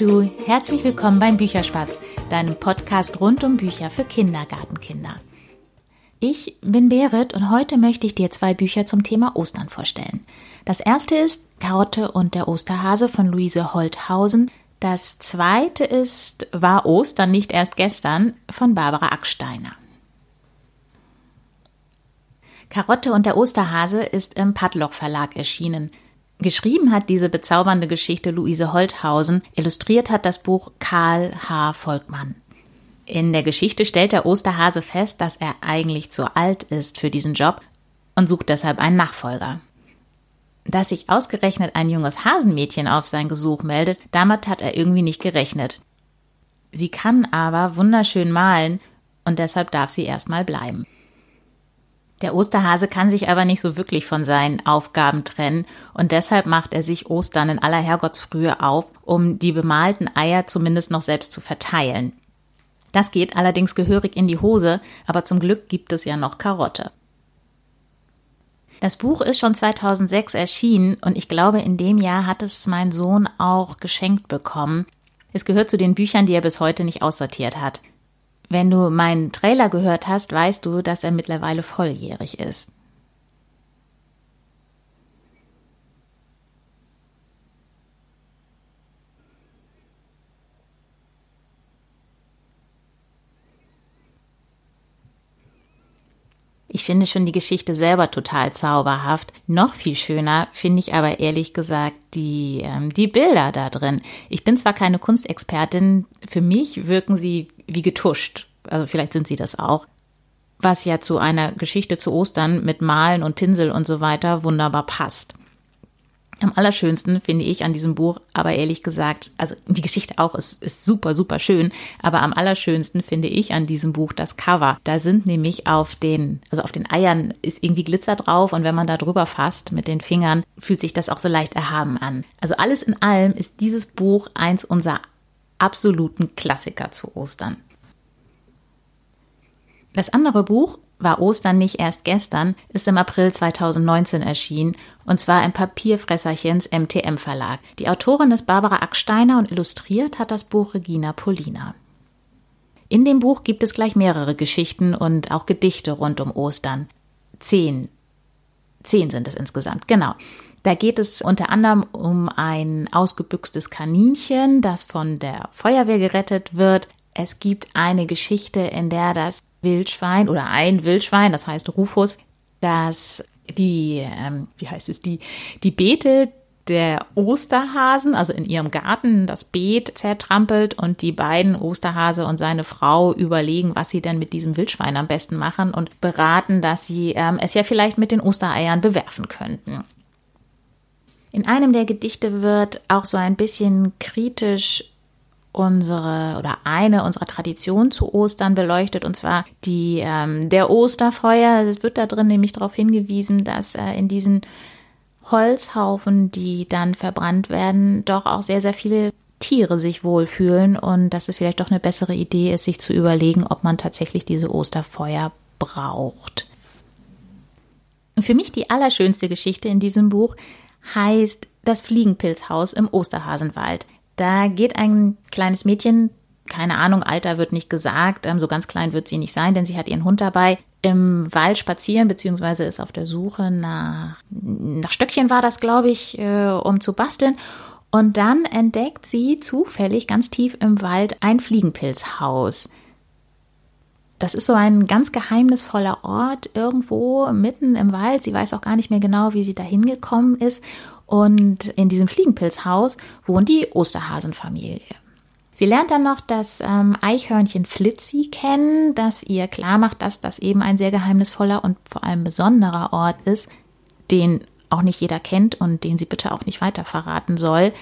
du, herzlich willkommen beim Bücherspatz, deinem Podcast rund um Bücher für Kindergartenkinder. Ich bin Berit und heute möchte ich dir zwei Bücher zum Thema Ostern vorstellen. Das erste ist Karotte und der Osterhase von Luise Holthausen. Das zweite ist War Ostern nicht erst gestern von Barbara Acksteiner. Karotte und der Osterhase ist im Padloch Verlag erschienen. Geschrieben hat diese bezaubernde Geschichte Luise Holthausen, illustriert hat das Buch Karl H. Volkmann. In der Geschichte stellt der Osterhase fest, dass er eigentlich zu alt ist für diesen Job und sucht deshalb einen Nachfolger. Dass sich ausgerechnet ein junges Hasenmädchen auf sein Gesuch meldet, damit hat er irgendwie nicht gerechnet. Sie kann aber wunderschön malen und deshalb darf sie erstmal bleiben. Der Osterhase kann sich aber nicht so wirklich von seinen Aufgaben trennen und deshalb macht er sich Ostern in aller Herrgottsfrühe auf, um die bemalten Eier zumindest noch selbst zu verteilen. Das geht allerdings gehörig in die Hose, aber zum Glück gibt es ja noch Karotte. Das Buch ist schon 2006 erschienen und ich glaube, in dem Jahr hat es mein Sohn auch geschenkt bekommen. Es gehört zu den Büchern, die er bis heute nicht aussortiert hat. Wenn du meinen Trailer gehört hast, weißt du, dass er mittlerweile volljährig ist. Ich finde schon die Geschichte selber total zauberhaft. Noch viel schöner finde ich aber ehrlich gesagt die, ähm, die Bilder da drin. Ich bin zwar keine Kunstexpertin, für mich wirken sie wie getuscht. Also vielleicht sind sie das auch. Was ja zu einer Geschichte zu Ostern mit Malen und Pinsel und so weiter wunderbar passt. Am allerschönsten finde ich an diesem Buch, aber ehrlich gesagt, also die Geschichte auch ist, ist super, super schön, aber am allerschönsten finde ich an diesem Buch das Cover. Da sind nämlich auf den, also auf den Eiern ist irgendwie Glitzer drauf und wenn man da drüber fasst mit den Fingern, fühlt sich das auch so leicht erhaben an. Also alles in allem ist dieses Buch eins unserer absoluten Klassiker zu Ostern. Das andere Buch war Ostern nicht erst gestern, ist im April 2019 erschienen, und zwar im Papierfresserchens MTM Verlag. Die Autorin ist Barbara Acksteiner und illustriert hat das Buch Regina Polina. In dem Buch gibt es gleich mehrere Geschichten und auch Gedichte rund um Ostern. Zehn. Zehn sind es insgesamt, genau. Da geht es unter anderem um ein ausgebüxtes Kaninchen, das von der Feuerwehr gerettet wird. Es gibt eine Geschichte, in der das Wildschwein oder ein Wildschwein, das heißt Rufus, das die, ähm, wie heißt es, die, die Beete der Osterhasen, also in ihrem Garten das Beet zertrampelt und die beiden Osterhase und seine Frau überlegen, was sie denn mit diesem Wildschwein am besten machen und beraten, dass sie ähm, es ja vielleicht mit den Ostereiern bewerfen könnten. In einem der Gedichte wird auch so ein bisschen kritisch unsere oder eine unserer Traditionen zu Ostern beleuchtet und zwar die ähm, der Osterfeuer. Es wird da drin nämlich darauf hingewiesen, dass äh, in diesen Holzhaufen, die dann verbrannt werden, doch auch sehr sehr viele Tiere sich wohlfühlen und dass es vielleicht doch eine bessere Idee ist, sich zu überlegen, ob man tatsächlich diese Osterfeuer braucht. Für mich die allerschönste Geschichte in diesem Buch heißt Das Fliegenpilzhaus im Osterhasenwald. Da geht ein kleines Mädchen, keine Ahnung, Alter wird nicht gesagt, ähm, so ganz klein wird sie nicht sein, denn sie hat ihren Hund dabei, im Wald spazieren, beziehungsweise ist auf der Suche nach, nach Stöckchen war das, glaube ich, äh, um zu basteln. Und dann entdeckt sie zufällig ganz tief im Wald ein Fliegenpilzhaus. Das ist so ein ganz geheimnisvoller Ort irgendwo mitten im Wald. Sie weiß auch gar nicht mehr genau, wie sie da hingekommen ist. Und in diesem Fliegenpilzhaus wohnt die Osterhasenfamilie. Sie lernt dann noch das ähm, Eichhörnchen Flitzi kennen, das ihr klar macht, dass das eben ein sehr geheimnisvoller und vor allem besonderer Ort ist, den auch nicht jeder kennt und den sie bitte auch nicht weiter verraten soll.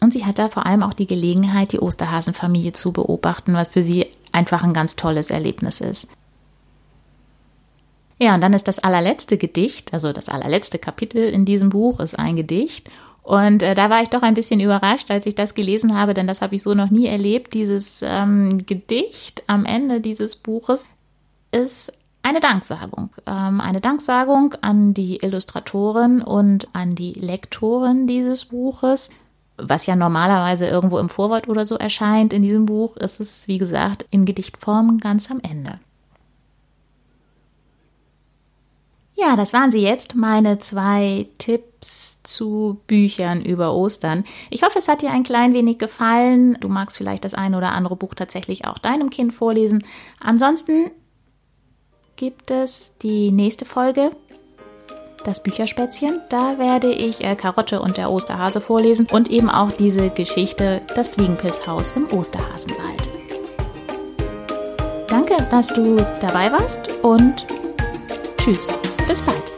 Und sie hat da vor allem auch die Gelegenheit, die Osterhasenfamilie zu beobachten, was für sie einfach ein ganz tolles Erlebnis ist. Ja, und dann ist das allerletzte Gedicht, also das allerletzte Kapitel in diesem Buch ist ein Gedicht. Und äh, da war ich doch ein bisschen überrascht, als ich das gelesen habe, denn das habe ich so noch nie erlebt. Dieses ähm, Gedicht am Ende dieses Buches ist eine Danksagung. Ähm, eine Danksagung an die Illustratorin und an die Lektorin dieses Buches. Was ja normalerweise irgendwo im Vorwort oder so erscheint. In diesem Buch ist es, wie gesagt, in Gedichtform ganz am Ende. Ja, das waren sie jetzt, meine zwei Tipps zu Büchern über Ostern. Ich hoffe, es hat dir ein klein wenig gefallen. Du magst vielleicht das eine oder andere Buch tatsächlich auch deinem Kind vorlesen. Ansonsten gibt es die nächste Folge, das Bücherspätzchen. Da werde ich äh, Karotte und der Osterhase vorlesen und eben auch diese Geschichte, das Fliegenpilzhaus im Osterhasenwald. Danke, dass du dabei warst und tschüss. Bis bald.